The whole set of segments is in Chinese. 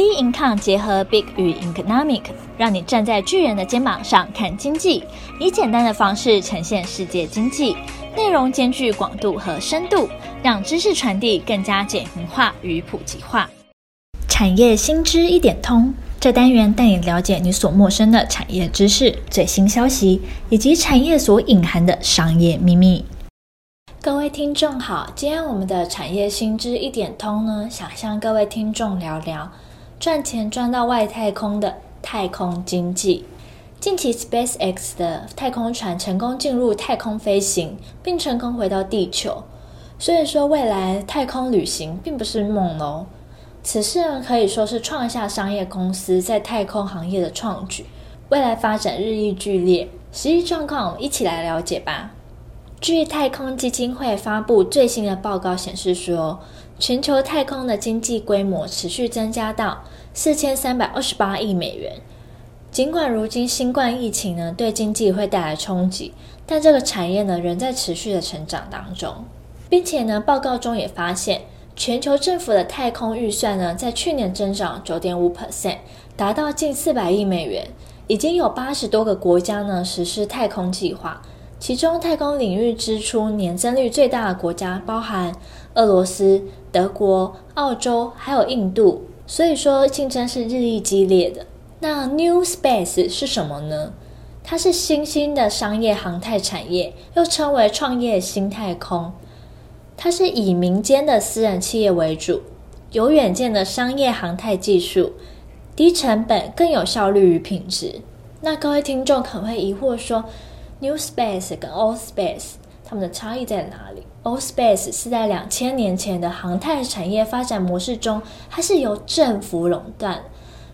B Income 结合 Big 与 Economic，让你站在巨人的肩膀上看经济，以简单的方式呈现世界经济，内容兼具广度和深度，让知识传递更加简明化与普及化。产业新知一点通，这单元带你了解你所陌生的产业知识、最新消息，以及产业所隐含的商业秘密。各位听众好，今天我们的产业新知一点通呢，想向各位听众聊聊。赚钱赚到外太空的太空经济。近期，SpaceX 的太空船成功进入太空飞行，并成功回到地球。所以说，未来太空旅行并不是梦哦。此事呢，可以说是创下商业公司在太空行业的创举，未来发展日益剧烈。实际状况，我们一起来了解吧。据太空基金会发布最新的报告显示说，全球太空的经济规模持续增加到四千三百二十八亿美元。尽管如今新冠疫情呢对经济会带来冲击，但这个产业呢仍在持续的成长当中，并且呢报告中也发现，全球政府的太空预算呢在去年增长九点五 percent，达到近四百亿美元。已经有八十多个国家呢实施太空计划。其中，太空领域支出年增率最大的国家包含俄罗斯、德国、澳洲，还有印度。所以说，竞争是日益激烈的。那 New Space 是什么呢？它是新兴的商业航太产业，又称为创业新太空。它是以民间的私人企业为主，有远见的商业航太技术，低成本、更有效率与品质。那各位听众可能会疑惑说，New Space 跟 Old Space 它们的差异在哪里？Old Space 是在两千年前的航太产业发展模式中，它是由政府垄断，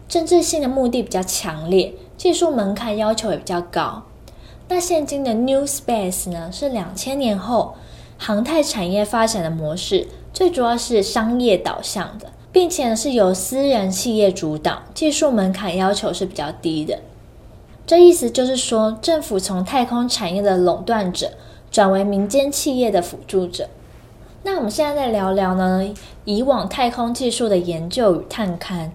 政治性的目的比较强烈，技术门槛要求也比较高。那现今的 New Space 呢，是两千年后航太产业发展的模式，最主要是商业导向的，并且呢是由私人企业主导，技术门槛要求是比较低的。这意思就是说，政府从太空产业的垄断者转为民间企业的辅助者。那我们现在再聊聊呢，以往太空技术的研究与探勘。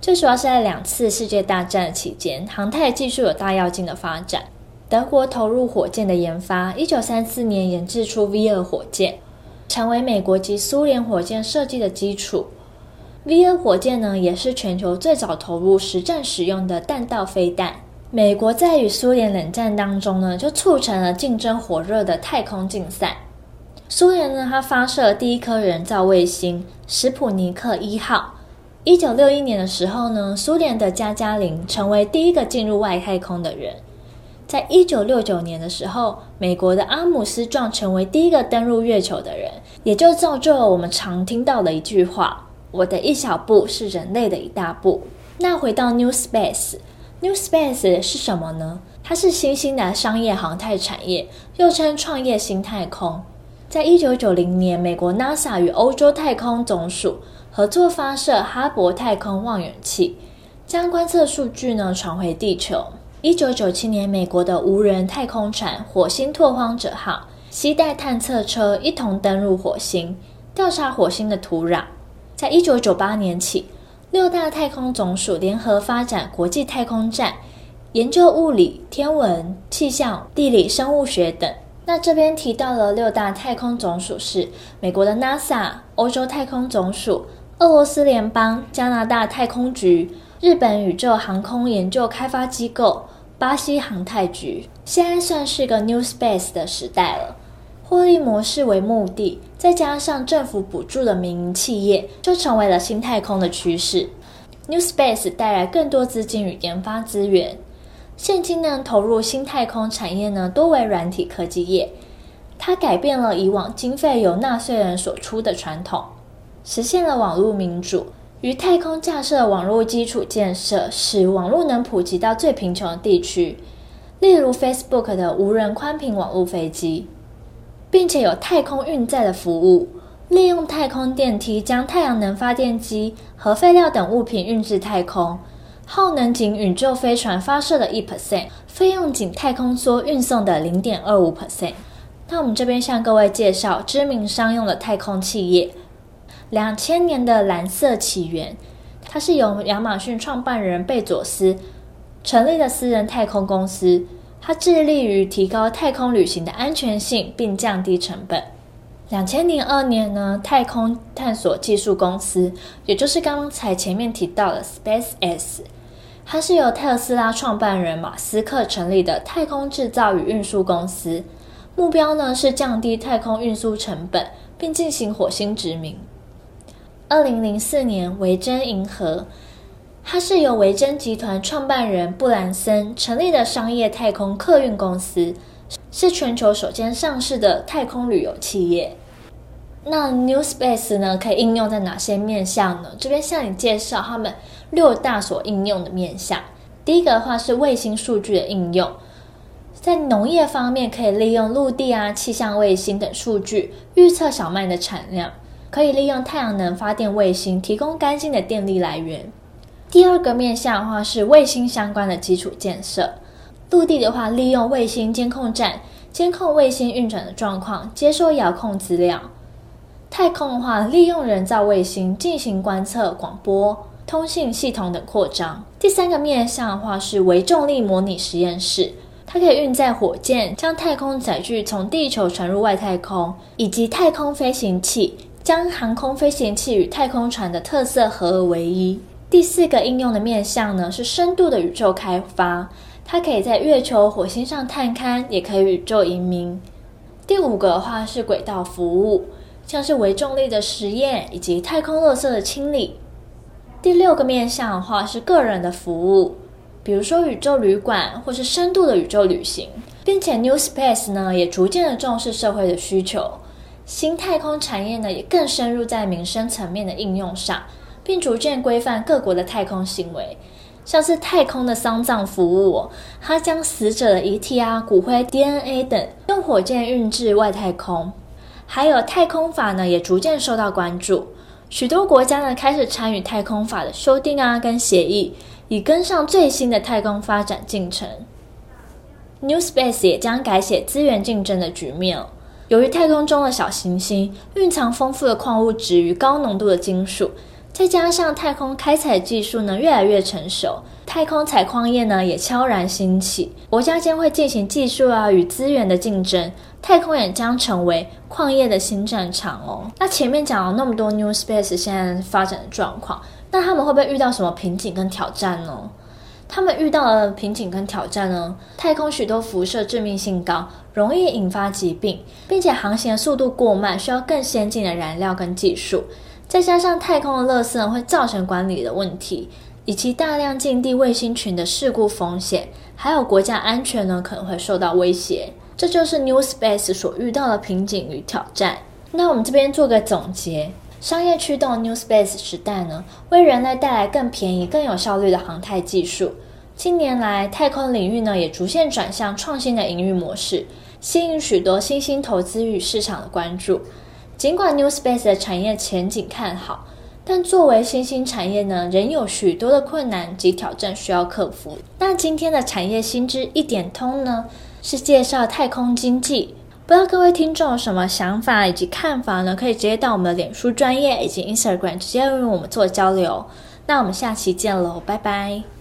最主要是在两次世界大战期间，航太技术有大跃进的发展。德国投入火箭的研发，一九三四年研制出 V 二火箭，成为美国及苏联火箭设计的基础。V 二火箭呢，也是全球最早投入实战使用的弹道飞弹。美国在与苏联冷战当中呢，就促成了竞争火热的太空竞赛。苏联呢，它发射了第一颗人造卫星“史普尼克一号”。一九六一年的时候呢，苏联的加加林成为第一个进入外太空的人。在一九六九年的时候，美国的阿姆斯壮成为第一个登陆月球的人，也就造就了我们常听到的一句话：“我的一小步是人类的一大步。”那回到 New Space。New Space 是什么呢？它是新兴的商业航太产业，又称创业新太空。在一九九零年，美国 NASA 与欧洲太空总署合作发射哈勃太空望远器，将观测数据呢传回地球。一九九七年，美国的无人太空船火星拓荒者号携带探测车一同登陆火星，调查火星的土壤。在一九九八年起，六大太空总署联合发展国际太空站，研究物理、天文、气象、地理、生物学等。那这边提到了六大太空总署是美国的 NASA、欧洲太空总署、俄罗斯联邦、加拿大太空局、日本宇宙航空研究开发机构、巴西航太局。现在算是个 New Space 的时代了。获利模式为目的，再加上政府补助的民营企业，就成为了新太空的趋势。New Space 带来更多资金与研发资源。现今呢，投入新太空产业呢，多为软体科技业。它改变了以往经费由纳税人所出的传统，实现了网络民主。于太空架设网络基础建设，使网络能普及到最贫穷的地区，例如 Facebook 的无人宽频网络飞机。并且有太空运载的服务，利用太空电梯将太阳能发电机和废料等物品运至太空，耗能仅宇宙飞船发射的一 percent，费用仅太空梭运送的零点二五 percent。那我们这边向各位介绍知名商用的太空企业，两千年的蓝色起源，它是由亚马逊创办人贝佐斯成立的私人太空公司，它致力于提高太空旅行的安全性并降低成本。两千零二年呢，太空探索技术公司，也就是刚才前面提到的 SpaceX，它是由特斯拉创办人马斯克成立的太空制造与运输公司，目标呢是降低太空运输成本，并进行火星殖民。二零零四年，维珍银河，它是由维珍集团创办人布兰森成立的商业太空客运公司。是全球首间上市的太空旅游企业。那 New Space 呢，可以应用在哪些面向呢？这边向你介绍他们六大所应用的面向。第一个的话是卫星数据的应用，在农业方面可以利用陆地啊、气象卫星等数据预测小麦的产量，可以利用太阳能发电卫星提供干净的电力来源。第二个面向的话是卫星相关的基础建设。陆地的话，利用卫星监控站监控卫星运转的状况，接收遥控资料；太空的话，利用人造卫星进行观测、广播、通信系统等扩张。第三个面向的话是微重力模拟实验室，它可以运载火箭将太空载具从地球传入外太空，以及太空飞行器将航空飞行器与太空船的特色合而为一。第四个应用的面向呢是深度的宇宙开发。它可以在月球、火星上探勘，也可以宇宙移民。第五个的话是轨道服务，像是微重力的实验以及太空垃圾的清理。第六个面向的话是个人的服务，比如说宇宙旅馆或是深度的宇宙旅行，并且 New Space 呢也逐渐的重视社会的需求，新太空产业呢也更深入在民生层面的应用上，并逐渐规范各国的太空行为。像是太空的丧葬服务，它将死者的遗体啊、骨灰、DNA 等用火箭运至外太空。还有太空法呢，也逐渐受到关注。许多国家呢开始参与太空法的修订啊，跟协议，以跟上最新的太空发展进程。New Space 也将改写资源竞争的局面。由于太空中的小行星蕴藏丰富的矿物质与高浓度的金属。再加上太空开采技术呢越来越成熟，太空采矿业呢也悄然兴起，国家间会进行技术啊与资源的竞争，太空也将成为矿业的新战场哦。那前面讲了那么多 New Space 现在发展的状况，那他们会不会遇到什么瓶颈跟挑战呢？他们遇到的瓶颈跟挑战呢？太空许多辐射致命性高，容易引发疾病，并且航行的速度过慢，需要更先进的燃料跟技术。再加上太空的垃圾呢，会造成管理的问题，以及大量近地卫星群的事故风险，还有国家安全呢可能会受到威胁。这就是 New Space 所遇到的瓶颈与挑战。那我们这边做个总结：商业驱动 New Space 时代呢，为人类带来更便宜、更有效率的航太技术。近年来，太空领域呢也逐渐转向创新的营运模式，吸引许多新兴投资与市场的关注。尽管 New Space 的产业前景看好，但作为新兴产业呢，仍有许多的困难及挑战需要克服。那今天的产业新知一点通呢，是介绍太空经济。不知道各位听众有什么想法以及看法呢？可以直接到我们的脸书专业以及 Instagram 直接与我们做交流。那我们下期见喽，拜拜。